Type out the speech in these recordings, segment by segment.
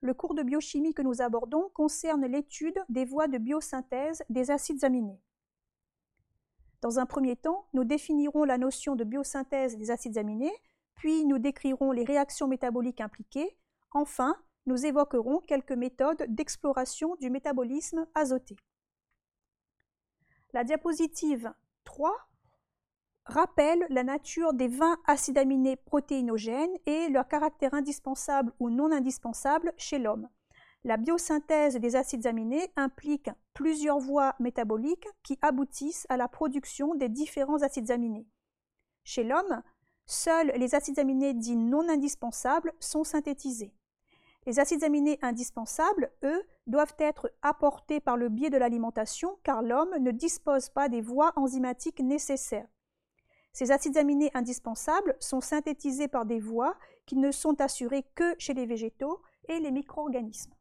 le cours de biochimie que nous abordons concerne l'étude des voies de biosynthèse des acides aminés. Dans un premier temps, nous définirons la notion de biosynthèse des acides aminés, puis nous décrirons les réactions métaboliques impliquées. Enfin, nous évoquerons quelques méthodes d'exploration du métabolisme azoté. La diapositive 3 rappelle la nature des 20 acides aminés protéinogènes et leur caractère indispensable ou non indispensable chez l'homme. La biosynthèse des acides aminés implique plusieurs voies métaboliques qui aboutissent à la production des différents acides aminés. Chez l'homme, seuls les acides aminés dits non indispensables sont synthétisés. Les acides aminés indispensables, eux, doivent être apportés par le biais de l'alimentation car l'homme ne dispose pas des voies enzymatiques nécessaires. Ces acides aminés indispensables sont synthétisés par des voies qui ne sont assurées que chez les végétaux et les micro-organismes.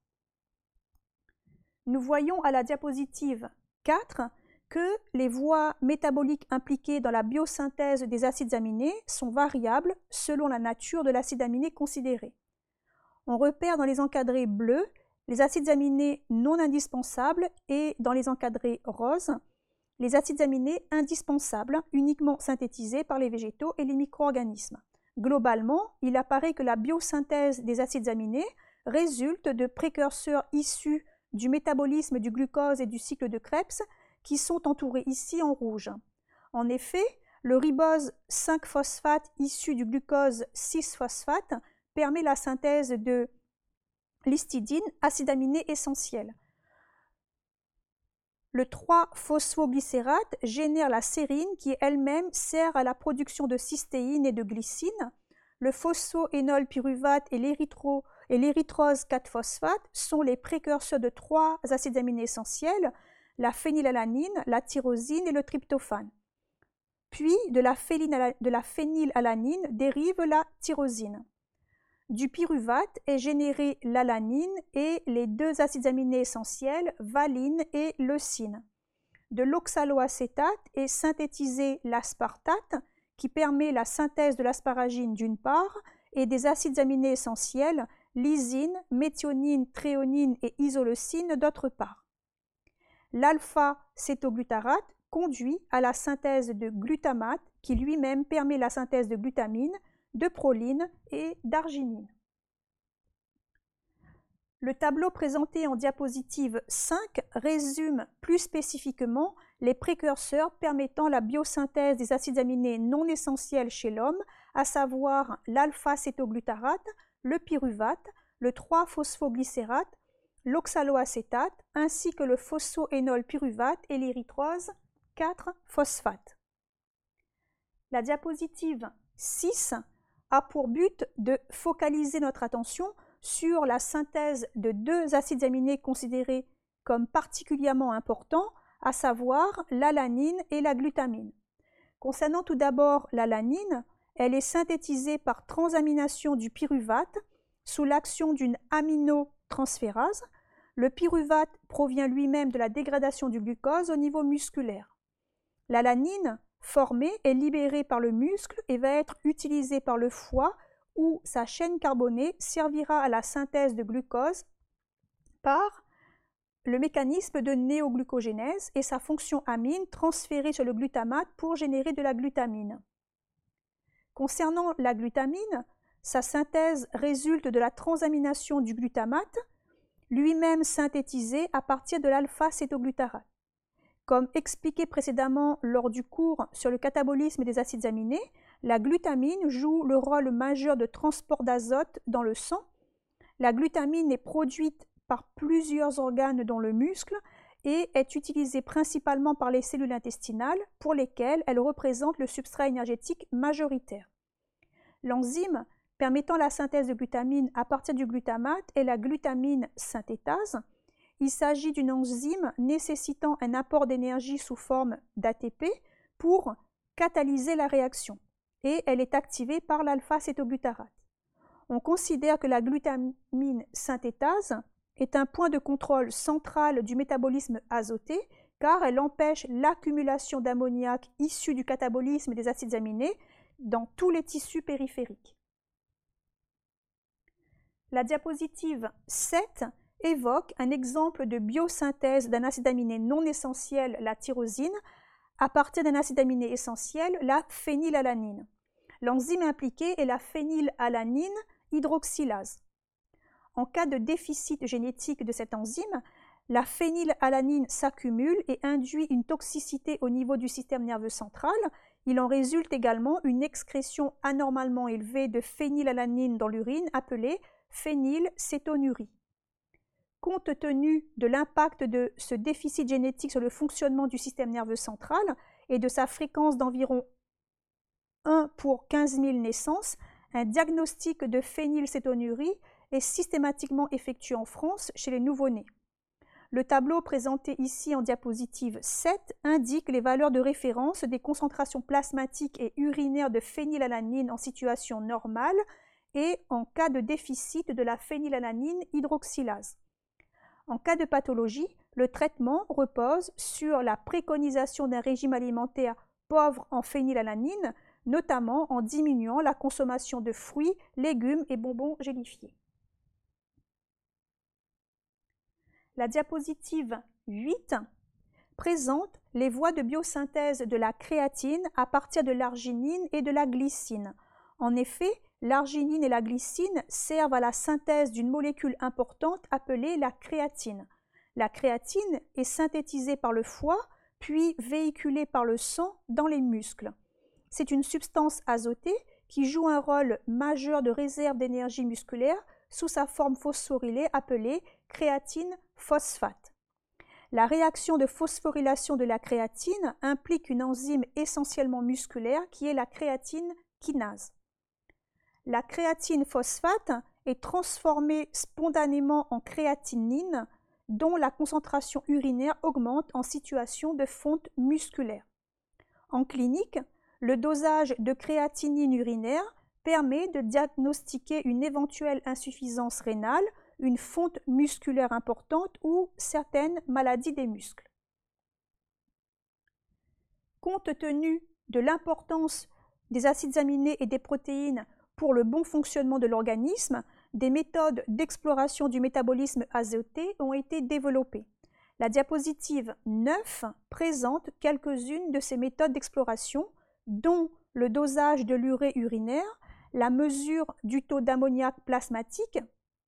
Nous voyons à la diapositive 4 que les voies métaboliques impliquées dans la biosynthèse des acides aminés sont variables selon la nature de l'acide aminé considéré. On repère dans les encadrés bleus les acides aminés non indispensables et dans les encadrés roses les acides aminés indispensables, uniquement synthétisés par les végétaux et les micro-organismes. Globalement, il apparaît que la biosynthèse des acides aminés résulte de précurseurs issus du métabolisme du glucose et du cycle de Krebs qui sont entourés ici en rouge. En effet, le ribose 5-phosphate issu du glucose 6-phosphate permet la synthèse de l'histidine, acide aminé essentiel. Le 3-phosphoglycérate génère la sérine qui elle-même sert à la production de cystéine et de glycine. Le phosphoénolpyruvate et l'érythrose 4-phosphate sont les précurseurs de trois acides aminés essentiels, la phénylalanine, la tyrosine et le tryptophane. Puis de la phénylalanine dérive la tyrosine. Du pyruvate est générée l'alanine et les deux acides aminés essentiels, valine et leucine. De l'oxaloacétate est synthétisé l'aspartate, qui permet la synthèse de l'asparagine d'une part, et des acides aminés essentiels, lysine, méthionine, tréonine et isoleucine d'autre part. L'alpha-cétoglutarate conduit à la synthèse de glutamate qui lui-même permet la synthèse de glutamine, de proline et d'arginine. Le tableau présenté en diapositive 5 résume plus spécifiquement les précurseurs permettant la biosynthèse des acides aminés non essentiels chez l'homme, à savoir l'alpha-cétoglutarate, le pyruvate, le 3-phosphoglycérate, l'oxaloacétate, ainsi que le phosphoénolpyruvate et l'érythrose 4-phosphate. La diapositive 6 a pour but de focaliser notre attention sur la synthèse de deux acides aminés considérés comme particulièrement importants, à savoir l'alanine et la glutamine. Concernant tout d'abord l'alanine, elle est synthétisée par transamination du pyruvate sous l'action d'une aminotransférase. Le pyruvate provient lui-même de la dégradation du glucose au niveau musculaire. L'alanine formée est libérée par le muscle et va être utilisée par le foie où sa chaîne carbonée servira à la synthèse de glucose par le mécanisme de néoglucogénèse et sa fonction amine transférée sur le glutamate pour générer de la glutamine. Concernant la glutamine, sa synthèse résulte de la transamination du glutamate, lui-même synthétisé à partir de l'alpha-cétoglutarate. Comme expliqué précédemment lors du cours sur le catabolisme des acides aminés, la glutamine joue le rôle majeur de transport d'azote dans le sang. La glutamine est produite par plusieurs organes dans le muscle et est utilisée principalement par les cellules intestinales pour lesquelles elle représente le substrat énergétique majoritaire. L'enzyme permettant la synthèse de glutamine à partir du glutamate est la glutamine synthétase. Il s'agit d'une enzyme nécessitant un apport d'énergie sous forme d'ATP pour catalyser la réaction et elle est activée par l'alpha-cétoglutarate. On considère que la glutamine synthétase est un point de contrôle central du métabolisme azoté car elle empêche l'accumulation d'ammoniac issu du catabolisme des acides aminés dans tous les tissus périphériques. La diapositive 7 évoque un exemple de biosynthèse d'un acide aminé non essentiel, la tyrosine, à partir d'un acide aminé essentiel, la phénylalanine. L'enzyme impliquée est la phénylalanine hydroxylase. En cas de déficit génétique de cette enzyme, la phénylalanine s'accumule et induit une toxicité au niveau du système nerveux central. Il en résulte également une excrétion anormalement élevée de phénylalanine dans l'urine appelée phénylcétonurie. Compte tenu de l'impact de ce déficit génétique sur le fonctionnement du système nerveux central et de sa fréquence d'environ 1 pour 15 000 naissances, un diagnostic de phénylcétonurie est systématiquement effectué en France chez les nouveau-nés. Le tableau présenté ici en diapositive 7 indique les valeurs de référence des concentrations plasmatiques et urinaires de phénylalanine en situation normale et en cas de déficit de la phénylalanine hydroxylase. En cas de pathologie, le traitement repose sur la préconisation d'un régime alimentaire pauvre en phénylalanine, notamment en diminuant la consommation de fruits, légumes et bonbons gélifiés. La diapositive 8 présente les voies de biosynthèse de la créatine à partir de l'arginine et de la glycine. En effet, L'arginine et la glycine servent à la synthèse d'une molécule importante appelée la créatine. La créatine est synthétisée par le foie, puis véhiculée par le sang dans les muscles. C'est une substance azotée qui joue un rôle majeur de réserve d'énergie musculaire sous sa forme phosphorylée appelée créatine phosphate. La réaction de phosphorylation de la créatine implique une enzyme essentiellement musculaire qui est la créatine kinase la créatine phosphate est transformée spontanément en créatinine dont la concentration urinaire augmente en situation de fonte musculaire. En clinique, le dosage de créatinine urinaire permet de diagnostiquer une éventuelle insuffisance rénale, une fonte musculaire importante ou certaines maladies des muscles. Compte tenu de l'importance des acides aminés et des protéines pour le bon fonctionnement de l'organisme, des méthodes d'exploration du métabolisme azoté ont été développées. La diapositive 9 présente quelques-unes de ces méthodes d'exploration, dont le dosage de l'urée urinaire, la mesure du taux d'ammoniac plasmatique,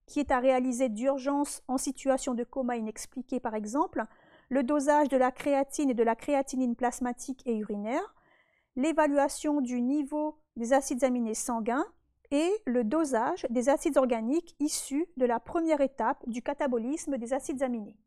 qui est à réaliser d'urgence en situation de coma inexpliqué par exemple, le dosage de la créatine et de la créatinine plasmatique et urinaire, l'évaluation du niveau des acides aminés sanguins, et le dosage des acides organiques issus de la première étape du catabolisme des acides aminés.